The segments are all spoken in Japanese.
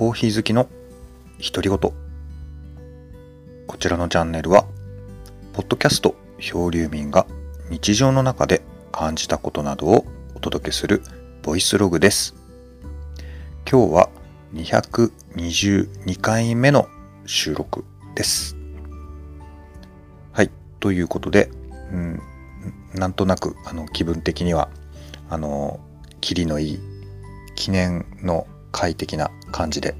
コーヒー好きの独り言こちらのチャンネルはポッドキャスト漂流民が日常の中で感じたことなどをお届けするボイスログです。今日は222回目の収録です。はいということで、うん、なんとなくあの気分的にはあのキリのいい記念の快適な感じで、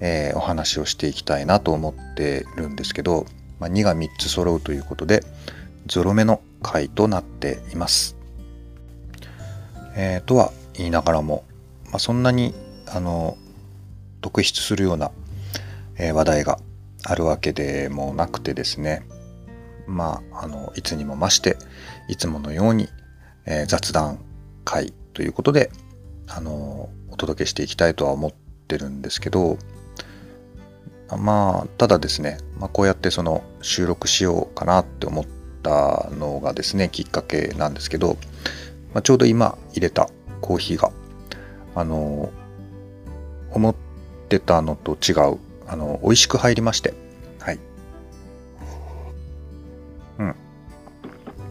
えー、お話をしていきたいなと思ってるんですけど、まあ、2が3つ揃うということでゾロ目の回となっています。えー、とは言いながらも、まあ、そんなにあの特筆するような、えー、話題があるわけでもなくてですねまああのいつにも増していつものように、えー、雑談会ということであのお届けしていきたいとは思ってるんですけどまあただですね、まあ、こうやってその収録しようかなって思ったのがですねきっかけなんですけど、まあ、ちょうど今入れたコーヒーがあの思ってたのと違うあの美味しく入りましてはい。うん。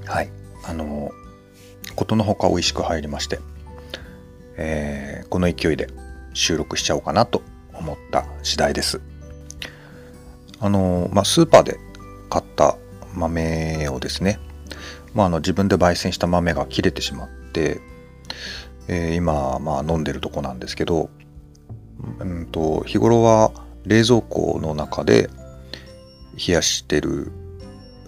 はい。あのことのほか美味しく入りまして。えー、この勢いで収録しちゃおうかなと思った次第です。あのまあ、スーパーで買った豆をですね、まあ、あの自分で焙煎した豆が切れてしまって、えー、今、まあ、飲んでるとこなんですけど、うんと、日頃は冷蔵庫の中で冷やしてる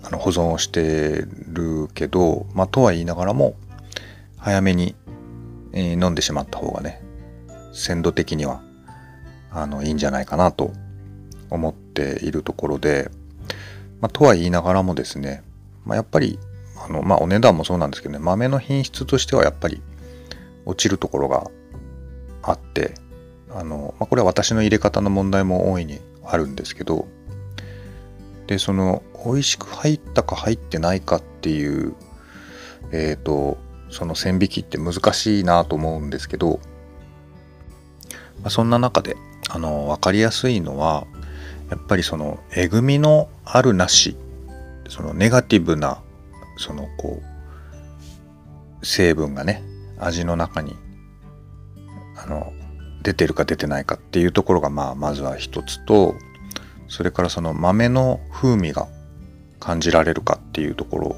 あの保存をしてるけど、まあ、とは言いながらも早めにえ、飲んでしまった方がね鮮度的にはあのいいんじゃないかなと思っているところで、まあ、とは言いながらもですね、まあ、やっぱりあの、まあ、お値段もそうなんですけどね豆の品質としてはやっぱり落ちるところがあってあの、まあ、これは私の入れ方の問題も大いにあるんですけどでその美味しく入ったか入ってないかっていうえっ、ー、とその線引きって難しいなと思うんですけど、まあ、そんな中であの分かりやすいのはやっぱりそのえぐみのあるなしそのネガティブなそのこう成分がね味の中にあの出てるか出てないかっていうところがまあまずは一つとそれからその豆の風味が感じられるかっていうところ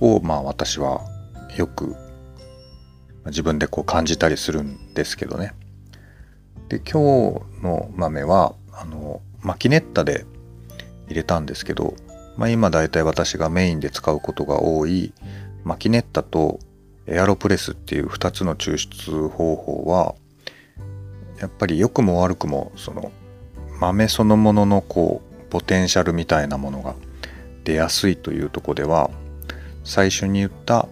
をまあ私はよく自分でこう感じたりするんですけどね。で今日の豆はあのマキネッタで入れたんですけど、まあ、今だいたい私がメインで使うことが多いマキネッタとエアロプレスっていう2つの抽出方法はやっぱり良くも悪くもその豆そのもののこうポテンシャルみたいなものが出やすいというとこでは最初に言った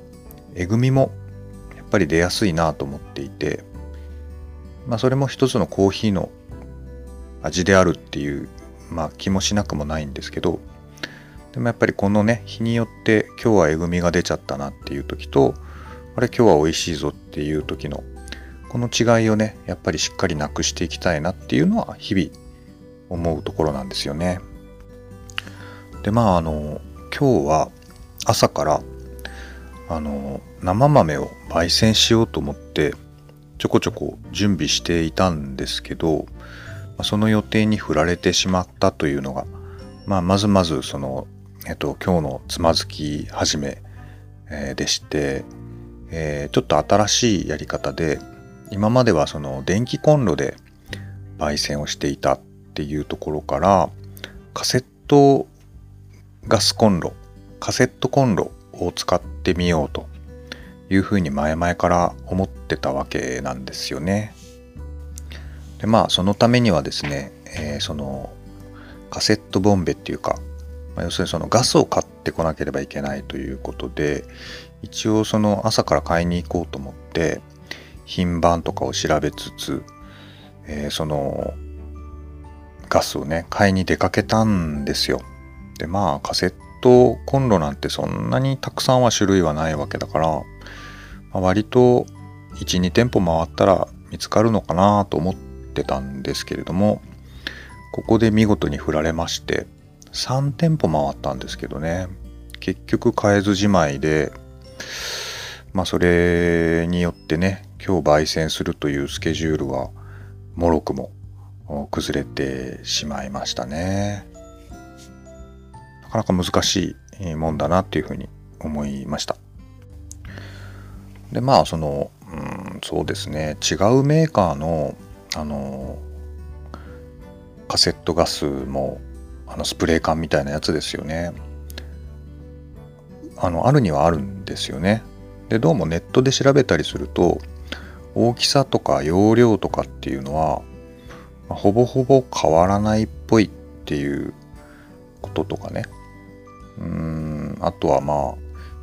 えぐみもやっぱり出やすいなと思っていて、まあ、それも一つのコーヒーの味であるっていう、まあ、気もしなくもないんですけどでもやっぱりこのね日によって今日はえぐみが出ちゃったなっていう時とあれ今日は美味しいぞっていう時のこの違いをねやっぱりしっかりなくしていきたいなっていうのは日々思うところなんですよね。でまああの今日は朝からあの生豆を焙煎しようと思ってちょこちょこ準備していたんですけどその予定に振られてしまったというのが、まあ、まずまずその、えっと、今日のつまずき始め、でして、えー、ちょっと新しいやり方で今まではその電気コンロで焙煎をしていたっていうところからカセットガスコンロカセットコンロを使ってみようというふうに前々から思ってたわけなんですよね。でまあそのためにはですね、えー、そのカセットボンベっていうか、まあ、要するにそのガスを買ってこなければいけないということで一応その朝から買いに行こうと思って品番とかを調べつつ、えー、そのガスをね買いに出かけたんですよ。でまあカセッとコンロなんてそんなにたくさんは種類はないわけだから、まあ、割と12店舗回ったら見つかるのかなと思ってたんですけれどもここで見事に振られまして3店舗回ったんですけどね。結局変えずじまいでまあそれによってね今日焙煎するというスケジュールはもろくも崩れてしまいましたね。かなか難しいもんだなっていうふうに思いました。でまあそのうんそうですね。違うメーカーのあのカセットガスもあのスプレー缶みたいなやつですよね。あのあるにはあるんですよね。でどうもネットで調べたりすると大きさとか容量とかっていうのは、ほぼほぼ変わらないっぽいっていうこととかね。うんあとはまあ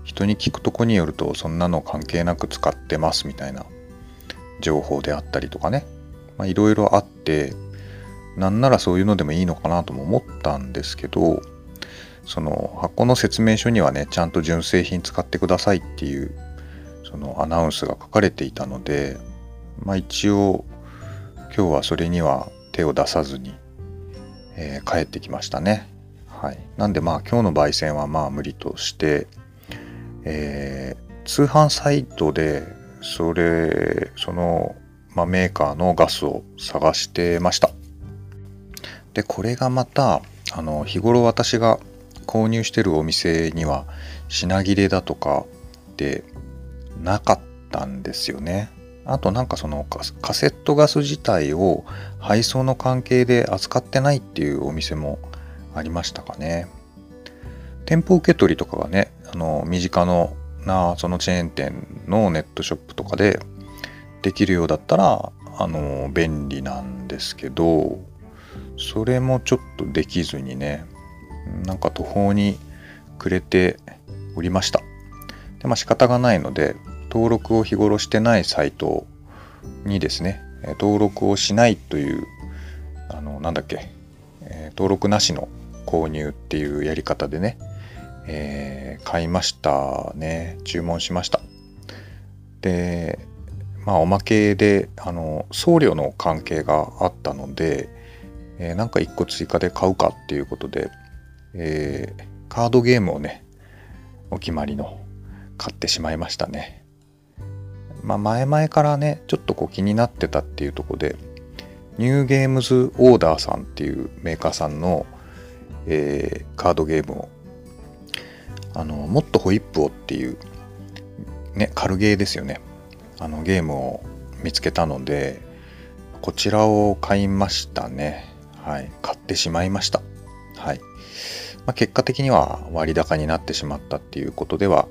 人に聞くとこによるとそんなの関係なく使ってますみたいな情報であったりとかねいろいろあってなんならそういうのでもいいのかなとも思ったんですけどその箱の説明書にはねちゃんと純正品使ってくださいっていうそのアナウンスが書かれていたのでまあ一応今日はそれには手を出さずに、えー、帰ってきましたね。はい、なんでまあ今日の焙煎はまあ無理として、えー、通販サイトでそれその、まあ、メーカーのガスを探してました。でこれがまたあの日頃私が購入してるお店には品切れだとかでなかったんですよね。あとなんかそのカセットガス自体を配送の関係で扱ってないっていうお店もありましたかね。店舗受け取りとかがね、あの身近のなそのチェーン店のネットショップとかでできるようだったらあの便利なんですけどそれもちょっとできずにねなんか途方に暮れておりましたでまあ仕方がないので登録を日頃してないサイトにですね登録をしないというあのなんだっけ、登録なしの購入っていうやり方でね、えー、買いましたね注文しましたでまあおまけであの送料の関係があったのでえー、なんか1個追加で買うかっていうことで、えー、カードゲームをね、お決まりの買ってしまいましたね。まあ前々からね、ちょっとこう気になってたっていうとこで、ニューゲームズオーダーさんっていうメーカーさんの、えー、カードゲームを、あの、もっとホイップをっていう、ね、軽ゲーですよね。あのゲームを見つけたので、こちらを買いましたね。はい、買ってしまいました。はい。まあ、結果的には割高になってしまったっていうことでは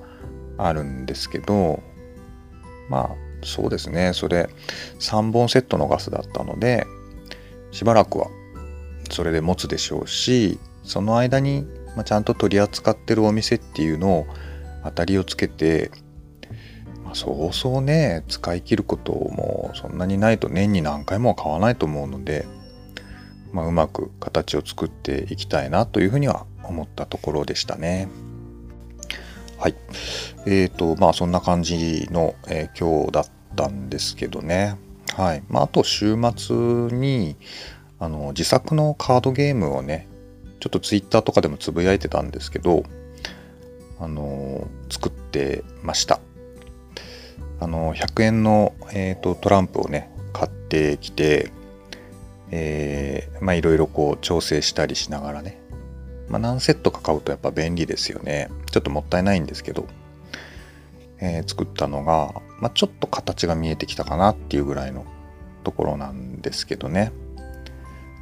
あるんですけど、まあそうですね、それ3本セットのガスだったので、しばらくはそれで持つでしょうし、その間に、まあ、ちゃんと取り扱ってるお店っていうのを当たりをつけて、まあ、そうそうね、使い切ることもそんなにないと年に何回も買わないと思うので、まあ、うまく形を作っていきたいなというふうには思ったところでしたね。はい。えーと、まあそんな感じの、えー、今日だったんですけどね。はい。まああと週末にあの自作のカードゲームをね、ちょっとツイッターとかでもつぶやいてたんですけど、あの作ってました。あの100円の、えーとトランプをね、買ってきて、えー、まあいろいろこう調整したりしながらね、まあ、何セットか買うとやっぱ便利ですよねちょっともったいないんですけど、えー、作ったのが、まあ、ちょっと形が見えてきたかなっていうぐらいのところなんですけどね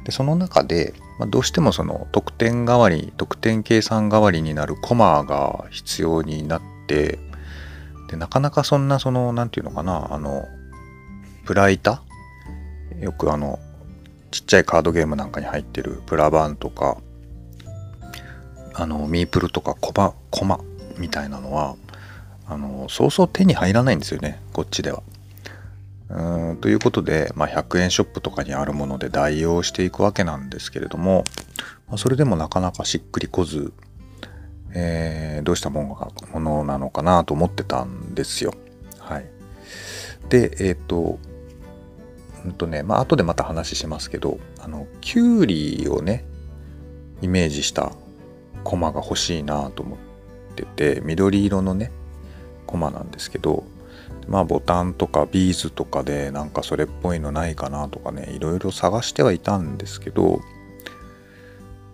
でその中で、まあ、どうしてもその得点代わり得点計算代わりになるコマが必要になってでなかなかそんなその何て言うのかなあのプラ板？よくあのちっちゃいカードゲームなんかに入ってるプラバンとかあのミープルとかコマコマみたいなのはあのそうそう手に入らないんですよねこっちでは。うんということで、まあ、100円ショップとかにあるもので代用していくわけなんですけれども、まあ、それでもなかなかしっくりこず、えー、どうしたものがものなのかなと思ってたんですよ。はい。で、えっ、ー、とうんとねまあ後でまた話しますけどあのキュウリをねイメージしたコマが欲しいなと思ってて緑色のねコマなんですけどまあボタンとかビーズとかでなんかそれっぽいのないかなとかねいろいろ探してはいたんですけど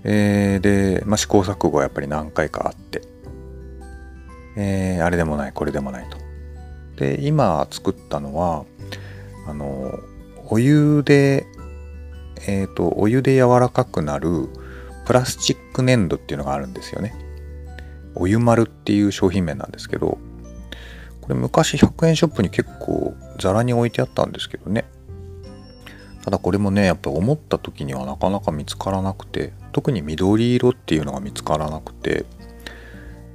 えー、で、まあ、試行錯誤はやっぱり何回かあって、えー、あれでもないこれでもないと。で今作ったのはあのお湯でえっ、ー、とお湯で柔らかくなるプラスチック粘土っていうのがあるんですよね。お湯丸っていう商品名なんですけどこれ昔100円ショップに結構ザラに置いてあったんですけどね。ただこれもねやっぱ思った時にはなかなか見つからなくて特に緑色っていうのが見つからなくて、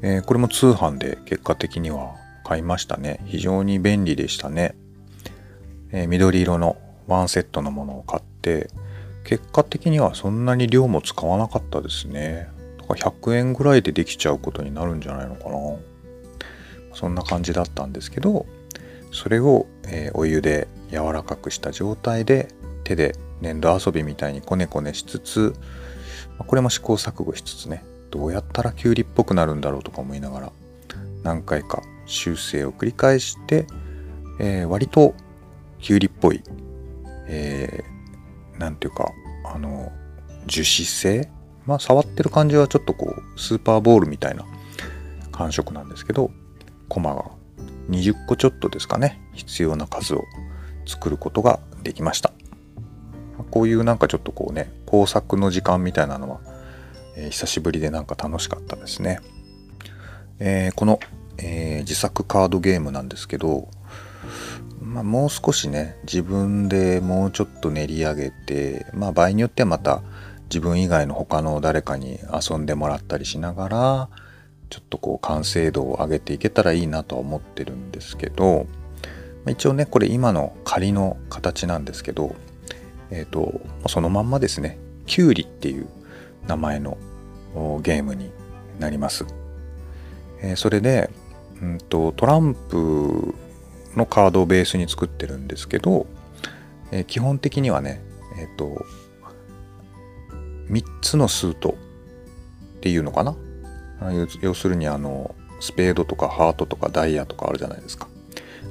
えー、これも通販で結果的には買いましたね。非常に便利でしたね、えー、緑色のワンセットのものを買って結果的にはそんなに量も使わなかったですね。だから100円ぐらいでできちゃうことになるんじゃないのかな。そんな感じだったんですけどそれを、えー、お湯で柔らかくした状態で手で粘土遊びみたいにコネコネしつつこれも試行錯誤しつつねどうやったらキュウリっぽくなるんだろうとか思いながら何回か修正を繰り返して、えー、割とキュウリっぽい、えー、ていうかあの樹脂製まあ触ってる感じはちょっとこうスーパーボールみたいな感触なんですけどコマが20個ちょっとですかね。必要な数を作ることができました。こういうなんかちょっとこうね工作の時間みたいなのは、えー、久しぶりでなんか楽しかったですね、えー、この、えー、自作カードゲームなんですけど、まあ、もう少しね自分でもうちょっと練り上げてまあ場合によってはまた自分以外の他の誰かに遊んでもらったりしながらちょっとこう完成度を上げていけたらいいなとは思ってるんですけど一応ねこれ今の仮の形なんですけどえっ、ー、とそのまんまですね。キュウリっていう名前のゲームになります、えー、それで、うんと、トランプのカードをベースに作ってるんですけど、えー、基本的にはねえっ、と3つのスートっていうのかな要するにあのスペードとかハートとかダイヤとかあるじゃないですか。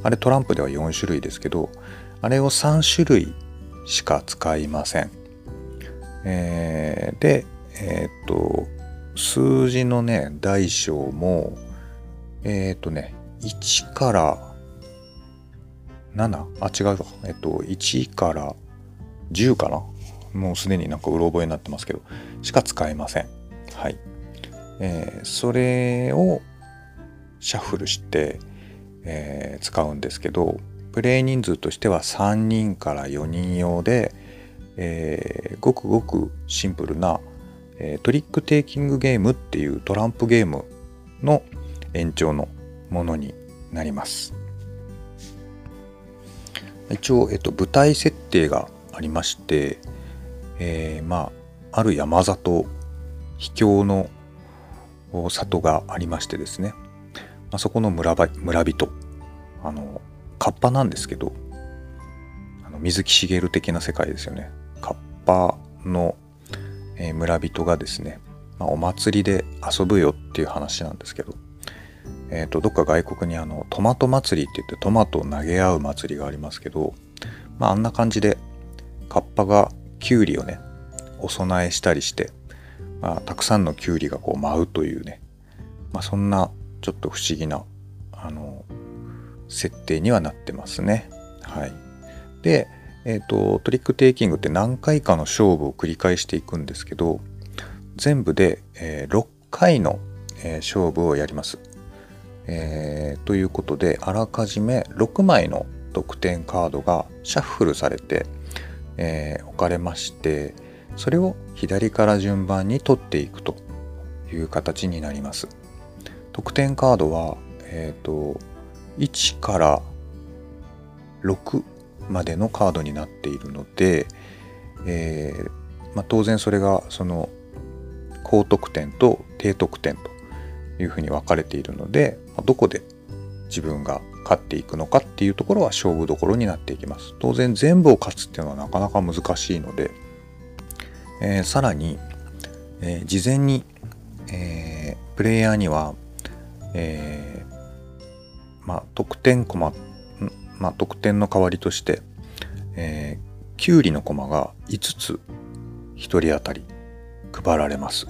あれトランプでは4種類ですけどあれを3種類しか使いません、えー、でえっ、と数字のね大小もえっ、とね1から7あ違うわえっ、と1から10かな？もうすでになんかうろ覚えになってますけどしか使えません。はい。えー、それをシャッフルして、えー、使うんですけどプレイ人数としては3人から4人用で、えー、ごくごくシンプルな、えトリックテイキングゲームっていうトランプゲームの延長のものになります。一応、えっと、舞台設定がありまして、えー、まあある山里秘境の里がありましてですね、まあ、そこの村村人。あのカッパなんですけどあの水木しげる的な世界ですよね。カッパの、えー、村人がですね、まあ、お祭りで遊ぶよっていう話なんですけど、えーと、どっか外国にあのトマト祭りって言ってトマトを投げ合う祭りがありますけど、まあ、あんな感じでカッパがキュウリをねお供えしたりしてまあ、たくさんのキュウリがこう舞うというね、まあ、そんなちょっと不思議なあの設定にはなってますね。はい、で、えーと、トリックテイキングって何回かの勝負を繰り返していくんですけど全部で、えー、6回の、えー、勝負をやります。えー、ということであらかじめ6枚の得点カードがシャッフルされて、え置かれましてそれを左から順番に取っていくという形になります。得点カードは、えっ、ー、と、1から6までのカードになっているので、えーまあ、当然それがその高得点と低得点というふうに分かれているので、どこで自分が勝っていくのかっていうところは勝負どころになっていきます当然全部を勝つっていうのはなかなか難しいので、えー、さらに、えー、事前に、えー、プレイヤーには、えまあ、得点コマ、まあ、得点の代わりとして、えー、キュウリのコマが5つ1人当たり配られます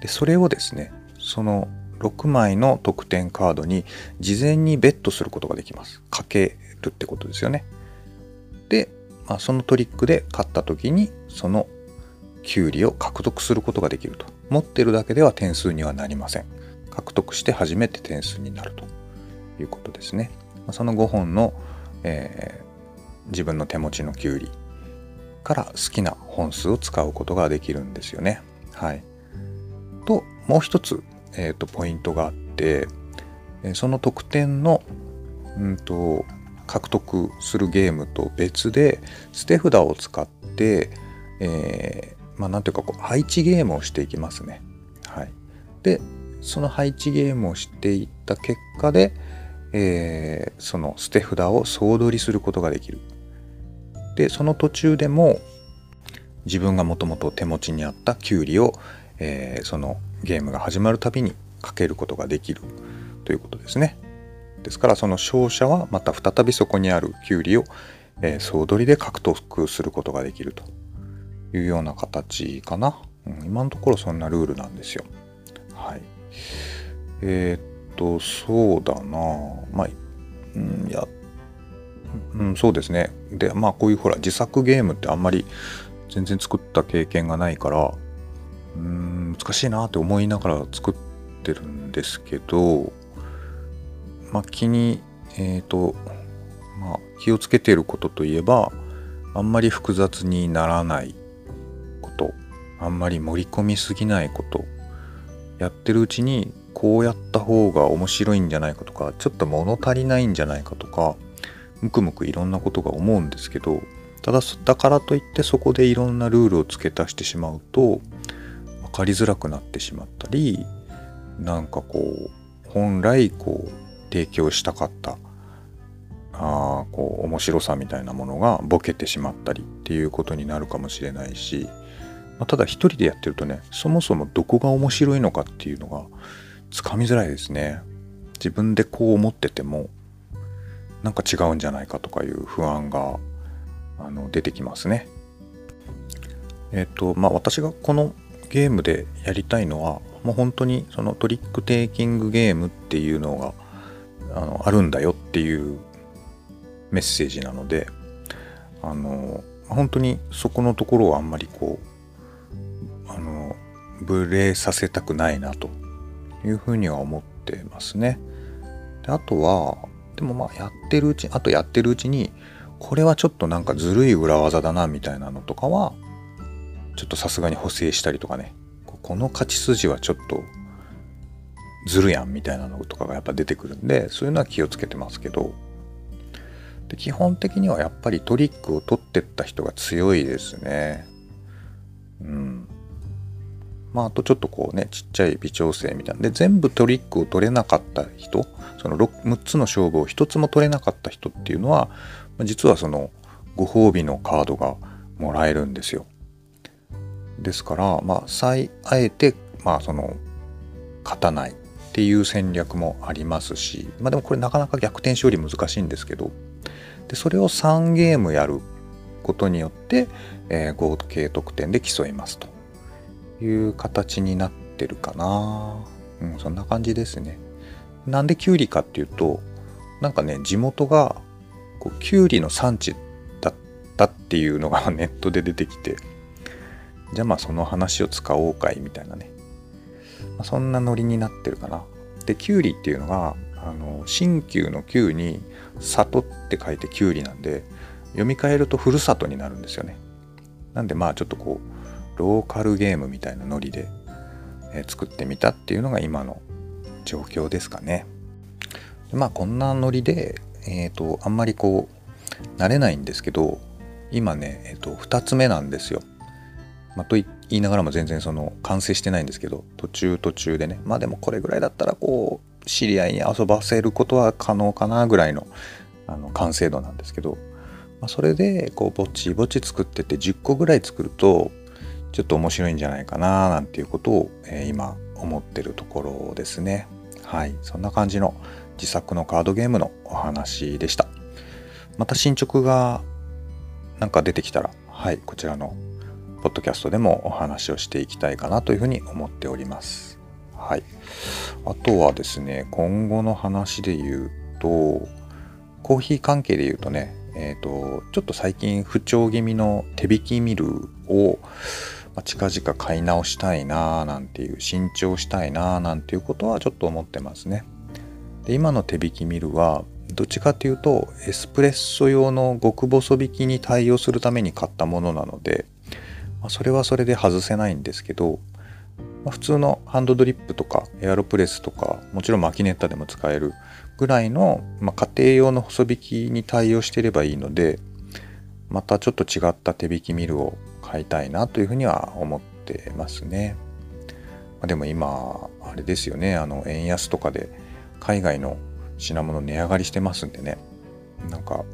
でそれをですねその6枚の得点カードに事前にベットすることができます。かけるってことですよね。で、まあ、そのトリックで勝った時にそのキュウリを獲得することができると。持ってるだけでは点数にはなりません。獲得して初めて点数になるということですね。その5本の、えー、自分の手持ちのキュウリから好きな本数を使うことができるんですよね。はい。ともう一つえーと、ポイントがあって、その得点の、うんと、獲得するゲームと別で捨て札を使って、え、まあなんていうかこう配置ゲームをしていきますね。はい、でその配置ゲームをしていった結果で、えー、その捨て札を総取りすることができる。でその途中でも自分がもともと手持ちにあったキュウリを、えー、そのゲームが始まるたびにかけることができるということですね。ですからその勝者はまた再びそこにあるキュウリを、えー、総取りで獲得することができるというような形かな。うん、今のところそんなルールなんですよ。はい。えー、っと、そうだなまあ、うん、や、うん、そうですね。で、まあこういうほら自作ゲームってあんまり全然作った経験がないから、うん難しいなって思いながら作ってるんですけどまあ気にえっ、とまあ気をつけていることといえばあんまり複雑にならないあんまり盛り込みすぎないことやってるうちにこうやった方が面白いんじゃないかとかちょっと物足りないんじゃないかとかむくむくいろんなことが思うんですけどただだからといってそこでいろんなルールを付け足してしまうと分かりづらくなってしまったりなんかこう本来こう提供したかったあこう面白さみたいなものがボケてしまったりっていうことになるかもしれないし、まあ、ただ一人でやってるとねそもそもどこが面白いのかっていうのがつかみづらいですね。自分でこう思っててもなんか違うんじゃないかとかいう不安があの出てきますね。えっ、とまあ私がこのゲームでやりたいのはもう本当にそのトリックテイキングゲームっていうのがあのあるんだよっていうメッセージなのであの本当にそこのところをあんまりこうブレさせたくないなというふうには思ってますね。であとはでもまあやってるうちあとやってるうちにこれはちょっとなんかずるい裏技だなみたいなのとかはちょっとさすがに補正したりとかね。この勝ち筋はちょっとずるやんみたいなのとかがやっぱ出てくるんでそういうのは気をつけてますけど。で基本的にはやっぱりトリックを取ってった人が強いですね。うん。まああとちょっとこうねちっちゃい微調整みたいな。で全部トリックを取れなかった人その 6, 6つの勝負を1つも取れなかった人っていうのは実はそのご褒美のカードがもらえるんですよ。ですから、まあ、最あえて、まあ、その勝たないっていう戦略もありますし、まあ、でもこれなかなか逆転勝利難しいんですけどでそれを3ゲームやることによって、えー、合計得点で競いますと。いう形になってるかな、うん、そんな感じですね。なんでキュウリかっていうとなんかね地元がこうキュウリの産地だったっていうのが ネットで出てきてじゃあまあその話を使おうかいみたいなね、まあ、そんなノリになってるかな。でキュウリっていうのがあの新旧の旧に里って書いてキュウリなんで読み替えるとふるさとになるんですよね。なんでまあちょっとこうローカルゲームみたいなノリで、え作ってみたっていうのが今の状況ですかね。まあこんなノリでえっ、ー、とあんまりこう慣れないんですけど今ね、えー、と2つ目なんですよ。まあ、と言いながらも全然その完成してないんですけど途中途中でね。まあでもこれぐらいだったらこう知り合いに遊ばせることは可能かなぐらいのあの完成度なんですけど、まあ、それでこうぼちぼち作ってて10個ぐらい作るとちょっと面白いんじゃないかななんていうことを、えー、今思ってるところですね。はい、そんな感じの自作のカードゲームのお話でした。また進捗がなんか出てきたら、はい、こちらのポッドキャストでもお話をしていきたいかなというふうに思っております。はい。あとはですね、今後の話で言うと、コーヒー関係で言うとね、えっ、ー、と、ちょっと最近不調気味の手引きミルを、ま近々買い直したいなーなんていう、新調したいなーなんていうことはちょっと思ってますね。で、今の手引きミルは、どっちかっていうと、エスプレッソ用の極細引きに対応するために買ったものなので、まそれはそれで外せないんですけど、ま普通のハンドドリップとかエアロプレスとかもちろんマキネッタでも使えるぐらいの、まあ、家庭用の細引きに対応してればいいのでまたちょっと違った手引きミルを買いたいなというふうには思ってますね。まあ、でも今あれですよねあの円安とかで海外の品物値上がりしてますんでねなんか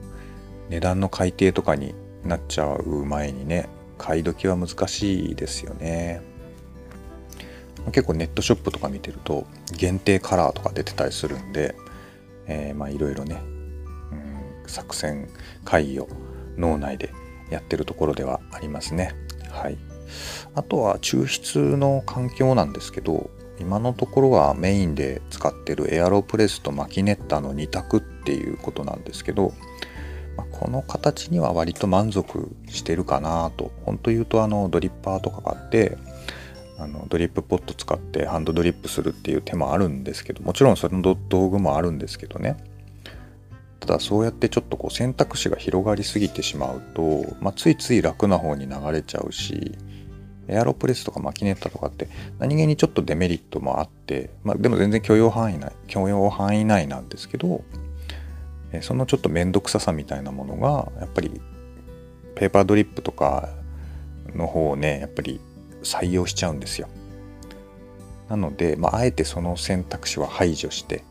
値段の改定とかになっちゃう前にね買い時は難しいですよね。結構ネットショップとか見てると限定カラーとか出てたりするんで、えー、まあいろいろね、うん、作戦会議を脳内でやってるところではありますね。はい。あとは抽出の環境なんですけど、今のところはメインで使ってるエアロプレスとマキネッタの2択っていうことなんですけど、ま、この形には割と満足してるかなと。本当言うとあのドリッパーとかがあって、あのドリップポット使ってハンドドリップするっていう手もあるんですけどもちろんその道具もあるんですけどねただそうやってちょっとこう選択肢が広がりすぎてしまうと、まあ、ついつい楽な方に流れちゃうしエアロプレスとかマキネッタとかって何気にちょっとデメリットもあって、まあ、でも全然許容範囲内許容範囲内なんですけどそのちょっと面倒くささみたいなものがやっぱりペーパードリップとかの方をねやっぱり採用しちゃうんですよ。なので、まあ、あえてその選択肢は排除して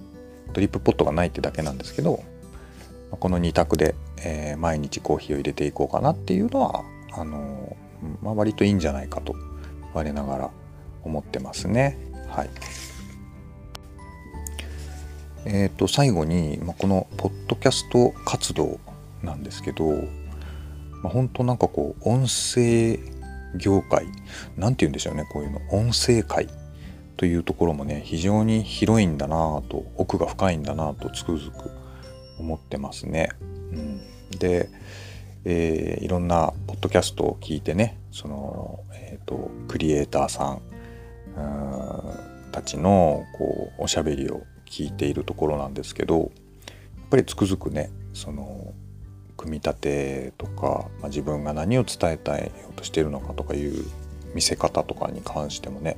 ドリップポットがないってだけなんですけどこの2択で、えー、毎日コーヒーを入れていこうかなっていうのはあのー、まあ、割といいんじゃないかと我ながら思ってますね。はい。え、ー、と最後に、まあ、このポッドキャスト活動なんですけど、まあ、本当なんかこう音声業界何て言うんでしょうねこういうの音声界というところもね非常に広いんだなと奥が深いんだなとつくづく思ってますね。うん、で、えー、いろんなポッドキャストを聞いてねその、えーと、クリエイターさんたちのこうおしゃべりを聞いているところなんですけどやっぱりつくづくねその組み立てとか、まあ、自分が何を伝えたいようとしているのかとかいう見せ方とかに関してもね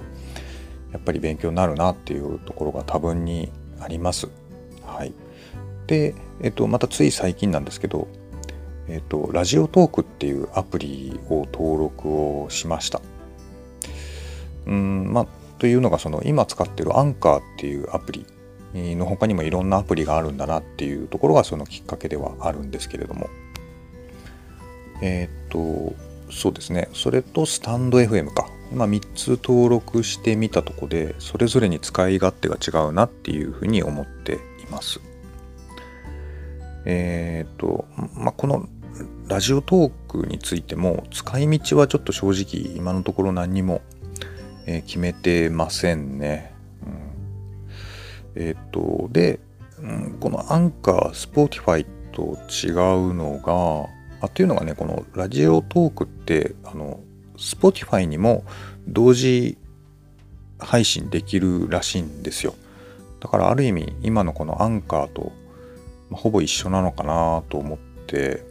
やっぱり勉強になるなっていうところが多分にあります。はい、で、えっと、またつい最近なんですけど、えっと、ラジオトークっていうアプリを登録をしました。うんまあ、というのがその今使ってるアンカーっていうアプリの他にもいろんなアプリがあるんだなっていうところがそのきっかけではあるんですけれども。えっ、とそうですね。それとスタンド FM か。今3つ登録してみたとこでそれぞれに使い勝手が違うなっていうふうに思っています。えっ、とまあこのラジオトークについても使い道はちょっと正直今のところ何にも決めてませんねうんえっ、と、で、うん、このアンカー、 Spotify と違うのが、あっていうのがね、このラジオトークって、あの、 Spotify にも同時配信できるらしいんですよ。だからある意味、今のこのアンカーと、ま、ほぼ一緒なのかなと思って、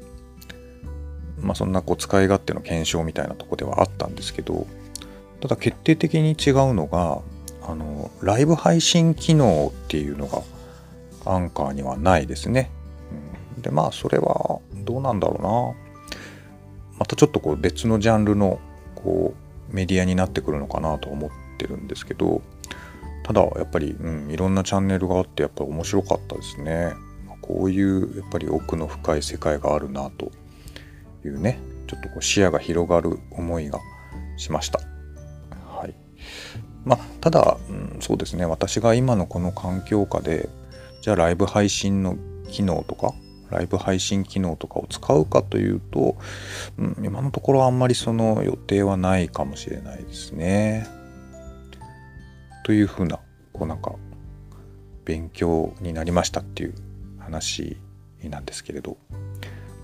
まあそんなこう使い勝手の検証みたいなとこではあったんですけど、ただ決定的に違うのが、あのライブ配信機能っていうのがアンカーにはないですね。うん、でまあそれはどうなんだろうな。またちょっとこう別のジャンルのこうメディアになってくるのかなと思ってるんですけどただやっぱり、うん、いろんなチャンネルがあってやっぱ面白かったですねこういうやっぱり奥の深い世界があるなというねちょっとこう視野が広がる思いがしました。はい。まあただ、うん、そうですね。私が今のこの環境下でじゃあライブ配信の機能とかライブ配信機能とかを使うかというと、うん、今のところあんまりその予定はないかもしれないですね。というふうなこうなんか勉強になりましたっていう話なんですけれど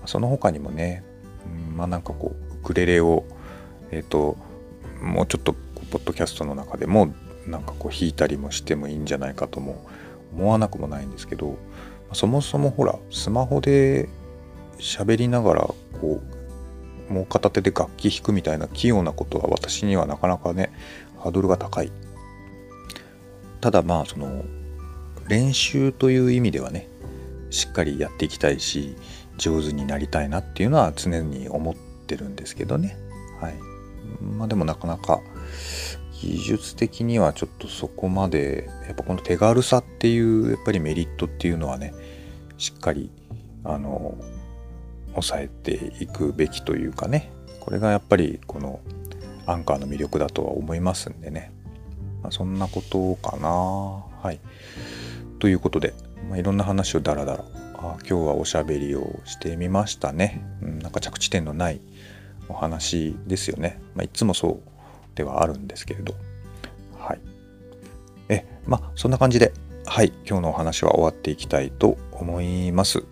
その他にもね、まあなんかこうウクレレをえっ、ー、ともうちょっとポッドキャストの中でもなんかこう弾いたりもしてもいいんじゃないかとも思わなくもないんですけどそもそもほらスマホで喋りながらこうもう片手で楽器弾くみたいな器用なことは私にはなかなかねハードルが高い。ただまあその練習という意味ではねしっかりやっていきたいし上手になりたいなっていうのは常に思ってるんですけどね。はい。まあでもなかなか技術的にはちょっとそこまでやっぱこの手軽さっていうやっぱりメリットっていうのはねしっかりあの抑えていくべきというかね。これがやっぱりこのアンカーの魅力だとは思いますんでね、まあ、そんなことかな。はい。ということで、まあ、いろんな話をダラダラ。あ今日はおしゃべりをしてみましたね、うん、なんか着地点のないお話ですよね、まあ、いつもそうではあるんですけれど。はい。えまあそんな感じではい今日のお話は終わっていきたいと思います。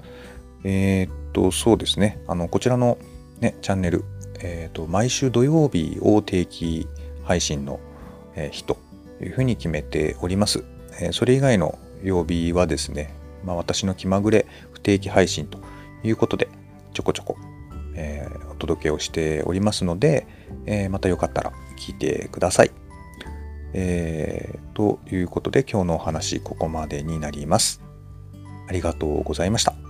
えー、っとそうですね。あのこちらのねチャンネルえー、っと毎週土曜日を定期配信の日というふうに決めております、えそれ以外の曜日はですね、まあ、私の気まぐれ不定期配信ということでちょこちょこ、えー、お届けをしておりますので、えー、またよかったら聞いてください。えー、ということで今日のお話ここまでになります。ありがとうございました。